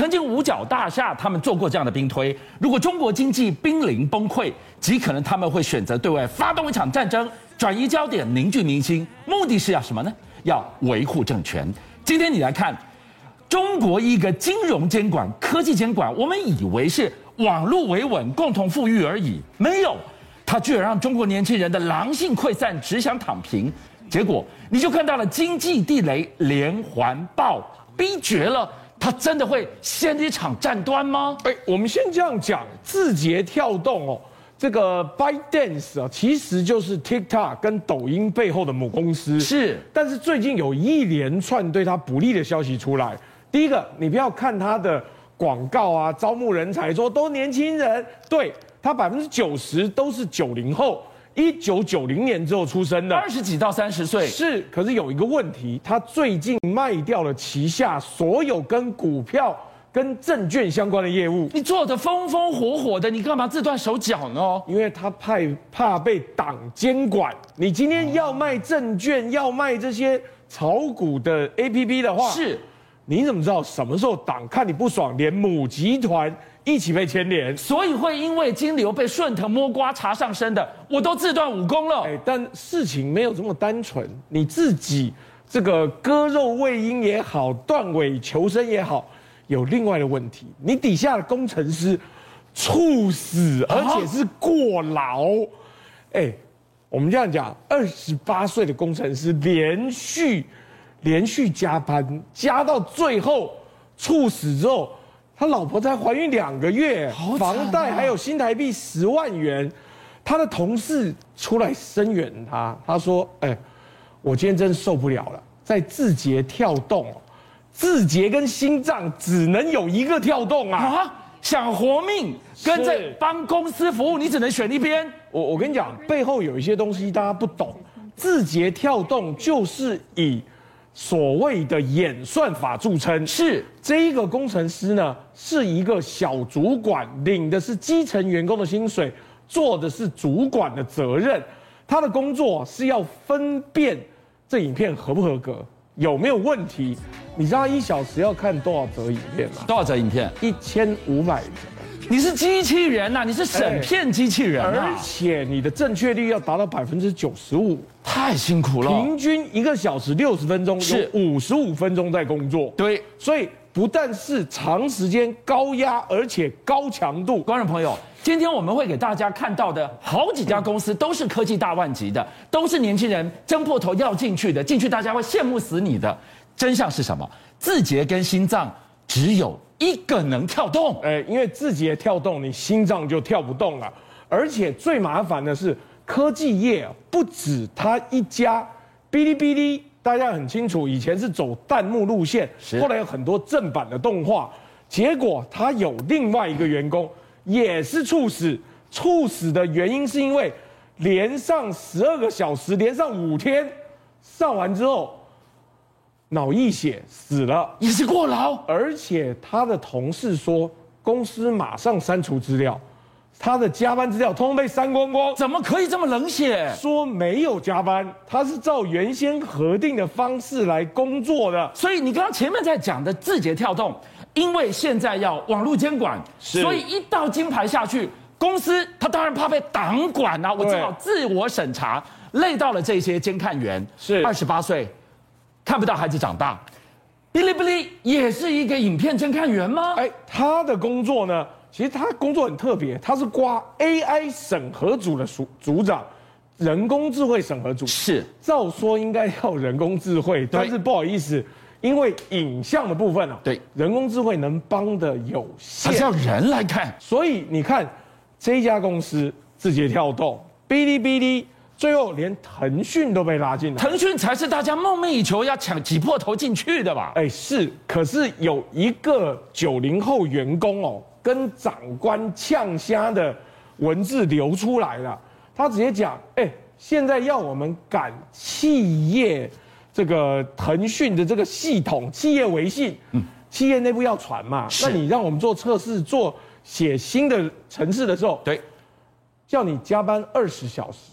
曾经五角大厦他们做过这样的兵推，如果中国经济濒临崩溃，极可能他们会选择对外发动一场战争，转移焦点，凝聚民心，目的是要什么呢？要维护政权。今天你来看，中国一个金融监管、科技监管，我们以为是网络维稳、共同富裕而已，没有，它居然让中国年轻人的狼性溃散，只想躺平。结果你就看到了经济地雷连环爆，逼绝了，它真的会掀一场战端吗？哎，我们先这样讲，字节跳动哦，这个 ByteDance 啊，其实就是 TikTok 跟抖音背后的母公司。是，但是最近有一连串对它不利的消息出来。第一个，你不要看它的广告啊，招募人才说都年轻人，对，它百分之九十都是九零后。一九九零年之后出生的，二十几到三十岁是，可是有一个问题，他最近卖掉了旗下所有跟股票、跟证券相关的业务。你做的风风火火的，你干嘛自断手脚呢？因为他怕怕被党监管。你今天要卖证券，要卖这些炒股的 APP 的话，是，你怎么知道什么时候党看你不爽，连母集团？一起被牵连，所以会因为金流被顺藤摸瓜查上身的，我都自断武功了。哎，但事情没有这么单纯，你自己这个割肉喂鹰也好，断尾求生也好，有另外的问题。你底下的工程师猝死，而且是过劳。哎，我们这样讲，二十八岁的工程师连续连续加班，加到最后猝死之后。他老婆才怀孕两个月，啊、房贷还有新台币十万元，他的同事出来声援他，他说：“哎，我今天真受不了了，在字节跳动，字节跟心脏只能有一个跳动啊！啊想活命跟着帮公司服务，你只能选一边。我我跟你讲，背后有一些东西大家不懂，字节跳动就是以。”所谓的演算法著称，是这一个工程师呢，是一个小主管，领的是基层员工的薪水，做的是主管的责任。他的工作是要分辨这影片合不合格，有没有问题。你知道他一小时要看多少则影片吗？多少则影片？一千五百。你是机器人呐、啊，你是审片机器人、啊，而且你的正确率要达到百分之九十五，太辛苦了。平均一个小时六十分钟，是五十五分钟在工作。对，所以不但是长时间高压，而且高强度。观众朋友，今天我们会给大家看到的好几家公司都是科技大万级的，都是年轻人争破头要进去的，进去大家会羡慕死你的。真相是什么？字节跟心脏只有。一个能跳动，哎，因为字节跳动，你心脏就跳不动了。而且最麻烦的是，科技业不止他一家，哔哩哔哩大家很清楚，以前是走弹幕路线，后来有很多正版的动画，结果他有另外一个员工也是猝死，猝死的原因是因为连上十二个小时，连上五天，上完之后。脑溢血死了，也是过劳，而且他的同事说，公司马上删除资料，他的加班资料通通被删光光，怎么可以这么冷血？说没有加班，他是照原先核定的方式来工作的。所以你刚刚前面在讲的字节跳动，因为现在要网络监管，所以一道金牌下去，公司他当然怕被党管啊，我只好自我审查，累到了这些监看员，是。二十八岁。看不到孩子长大，哔哩哔哩也是一个影片侦看员吗？哎，他的工作呢？其实他工作很特别，他是挂 AI 审核组的组组长，人工智慧审核组。是，照说应该要人工智慧，但是不好意思，因为影像的部分啊，对，人工智慧能帮的有限，还是要人来看。所以你看这家公司，字节跳动、哔哩哔哩。最后连腾讯都被拉进来，腾讯才是大家梦寐以求要抢挤破头进去的吧？哎，是，可是有一个九零后员工哦，跟长官呛虾的文字流出来了，他直接讲，哎，现在要我们赶企业这个腾讯的这个系统，企业微信，嗯，企业内部要传嘛，那你让我们做测试，做写新的程式的时候，对，叫你加班二十小时。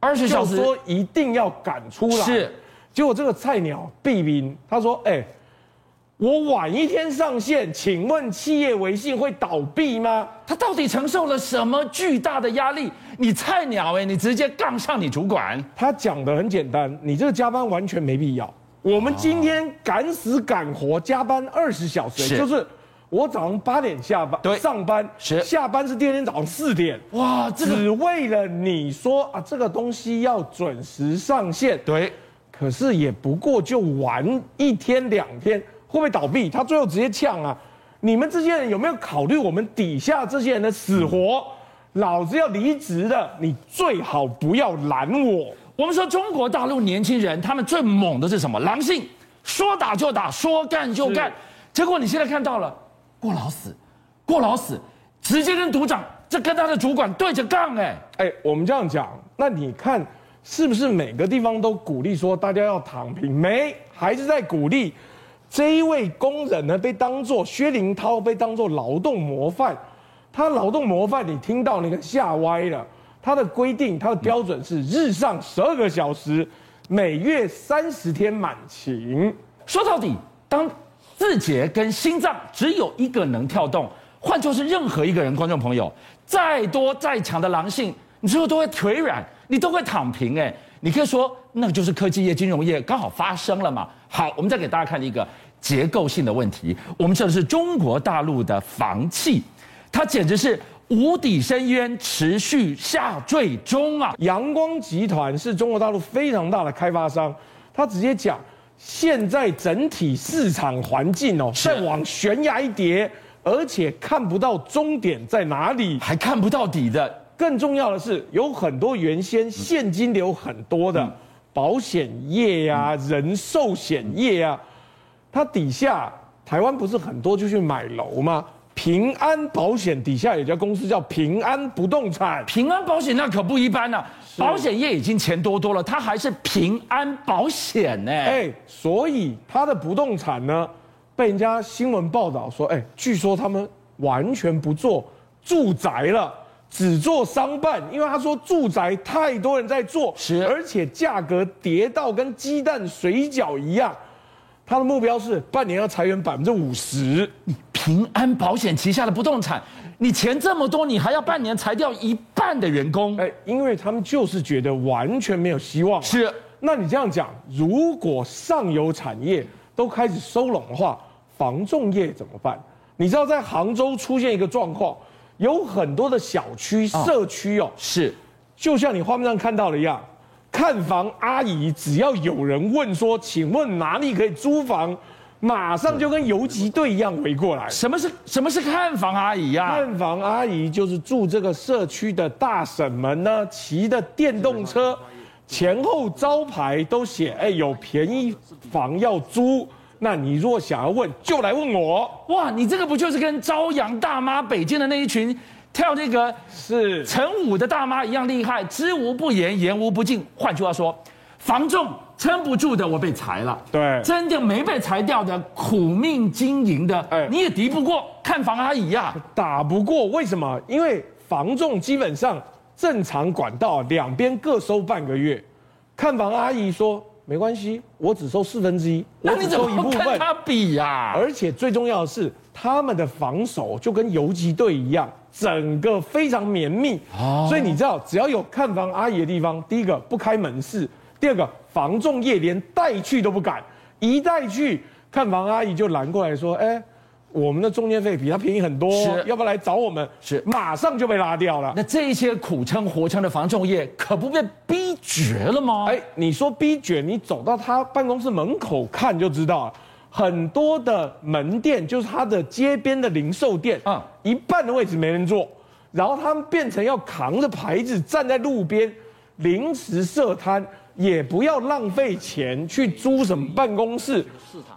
二十小时说一定要赶出来，是。结果这个菜鸟毕斌他说：“哎，我晚一天上线，请问企业微信会倒闭吗？他到底承受了什么巨大的压力？你菜鸟哎，你直接杠上你主管。他讲的很简单，你这个加班完全没必要。我们今天赶死赶活加班二十小时，就是我早上八点下班，对，上班是下班是第二天早上四点，哇，只为了你说啊，这个东西要准时上线，对，可是也不过就玩一天两天。会不会倒闭？他最后直接呛啊！你们这些人有没有考虑我们底下这些人的死活？老子要离职了，你最好不要拦我。我们说中国大陆年轻人，他们最猛的是什么？狼性，说打就打，说干就干。结果你现在看到了，过劳死，过劳死，直接跟组长，这跟他的主管对着杠哎哎，我们这样讲，那你看是不是每个地方都鼓励说大家要躺平？没，还是在鼓励。这一位工人呢，被当做薛林涛，被当做劳动模范。他劳动模范，你听到那个吓歪了。他的规定，他的标准是日上十二个小时，每月三十天满勤。说到底，当字节跟心脏只有一个能跳动，换作是任何一个人，观众朋友，再多再强的狼性，你最后都会腿软，你都会躺平。哎，你可以说，那就是科技业、金融业刚好发生了嘛。好，我们再给大家看一个结构性的问题。我们说的是中国大陆的房企，它简直是无底深渊，持续下坠中啊！阳光集团是中国大陆非常大的开发商，他直接讲，现在整体市场环境哦，在往悬崖一跌，而且看不到终点在哪里，还看不到底的。更重要的是，有很多原先现金流很多的。嗯保险业呀、啊，人寿险业啊，它底下台湾不是很多就去买楼吗？平安保险底下有家公司叫平安不动产，平安保险那可不一般啊，保险业已经钱多多了，它还是平安保险呢。哎，所以它的不动产呢，被人家新闻报道说，哎，据说他们完全不做住宅了。只做商办，因为他说住宅太多人在做，是，而且价格跌到跟鸡蛋水饺一样。他的目标是半年要裁员百分之五十。你平安保险旗下的不动产，你钱这么多，你还要半年裁掉一半的员工？哎，因为他们就是觉得完全没有希望。是，那你这样讲，如果上游产业都开始收拢的话，房仲业怎么办？你知道在杭州出现一个状况。有很多的小区、社区哦，是，就像你画面上看到的一样，看房阿姨只要有人问说，请问哪里可以租房，马上就跟游击队一样围过来。什么是什么是看房阿姨呀？看房阿姨就是住这个社区的大婶们呢，骑的电动车，前后招牌都写，哎，有便宜房要租。那你若想要问，就来问我。哇，你这个不就是跟朝阳大妈北京的那一群跳那个是陈舞的大妈一样厉害？知无不言，言无不尽。换句话说，房仲撑不住的，我被裁了。对，真的没被裁掉的，苦命经营的，哎，你也敌不过看房阿姨呀，打不过。为什么？因为房仲基本上正常管道两边各收半个月，看房阿姨说。没关系，我只收四分之一，那你怎么跟他比呀？而且最重要的是，他们的防守就跟游击队一样，整个非常绵密。所以你知道，只要有看房阿姨的地方，第一个不开门市，第二个房仲业连带去都不敢，一带去看房阿姨就拦过来说：“哎。”我们的中介费比他便宜很多，要不要来找我们？是，马上就被拉掉了。那这些苦撑活撑的房仲业，可不被逼绝了吗？哎，你说逼绝，你走到他办公室门口看就知道了。很多的门店就是他的街边的零售店，嗯，一半的位置没人坐，然后他们变成要扛着牌子站在路边临时设摊。也不要浪费钱去租什么办公室，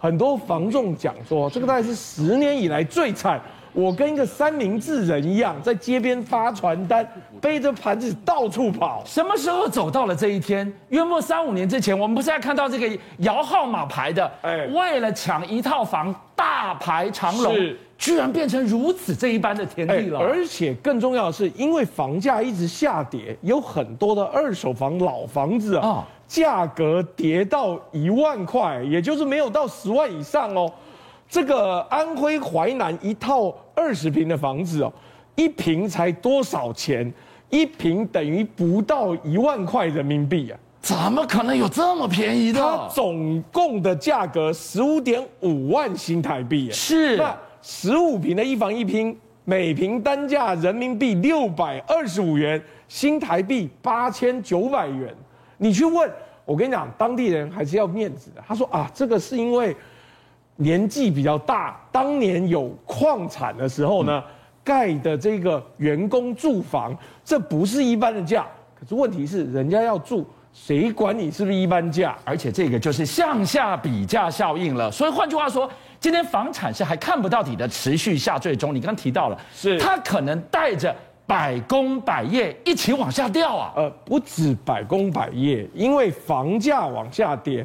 很多房仲讲说，这个大概是十年以来最惨。我跟一个三明治人一样，在街边发传单，背着盘子到处跑。什么时候走到了这一天？约莫三五年之前，我们不是在看到这个摇号码牌的，哎，为了抢一套房，大排长龙。居然变成如此这一般的田地了，欸，而且更重要的是，因为房价一直下跌，有很多的二手房老房子啊，价格跌到一万块，也就是没有到十万以上哦。这个安徽淮南一套二十平的房子哦，一平才多少钱？一平等于不到一万块人民币啊！怎么可能有这么便宜的？它总共的价格十五点五万新台币。是，那十五平的一房一厅，每平单价人民币六百二十五元，新台币八千九百元。你去问，我跟你讲，当地人还是要面子的。他说啊，这个是因为年纪比较大，当年有矿产的时候呢。嗯盖的这个员工住房，这不是一般的价。可是问题是，人家要住，谁管你是不是一般价？而且这个就是向下比价效应了。所以换句话说，今天房产是还看不到底的持续下坠中。你刚刚提到了，是它可能带着百工百业一起往下掉啊。呃，不止百工百业，因为房价往下跌，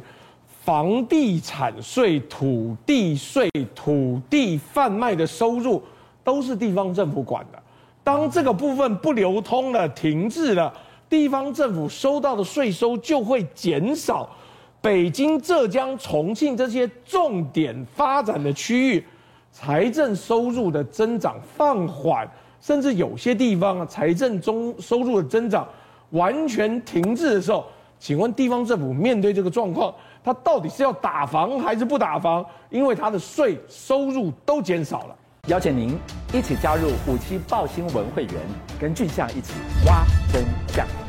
房地产税、土地税、土地贩卖的收入。都是地方政府管的，当这个部分不流通了、停滞了，地方政府收到的税收就会减少。北京、浙江、重庆这些重点发展的区域，财政收入的增长放缓，甚至有些地方啊，财政中收入的增长完全停滞的时候，请问地方政府面对这个状况，他到底是要打房还是不打房？因为他的税收入都减少了。邀请您一起加入五七报新闻会员，跟俊相一起挖真相。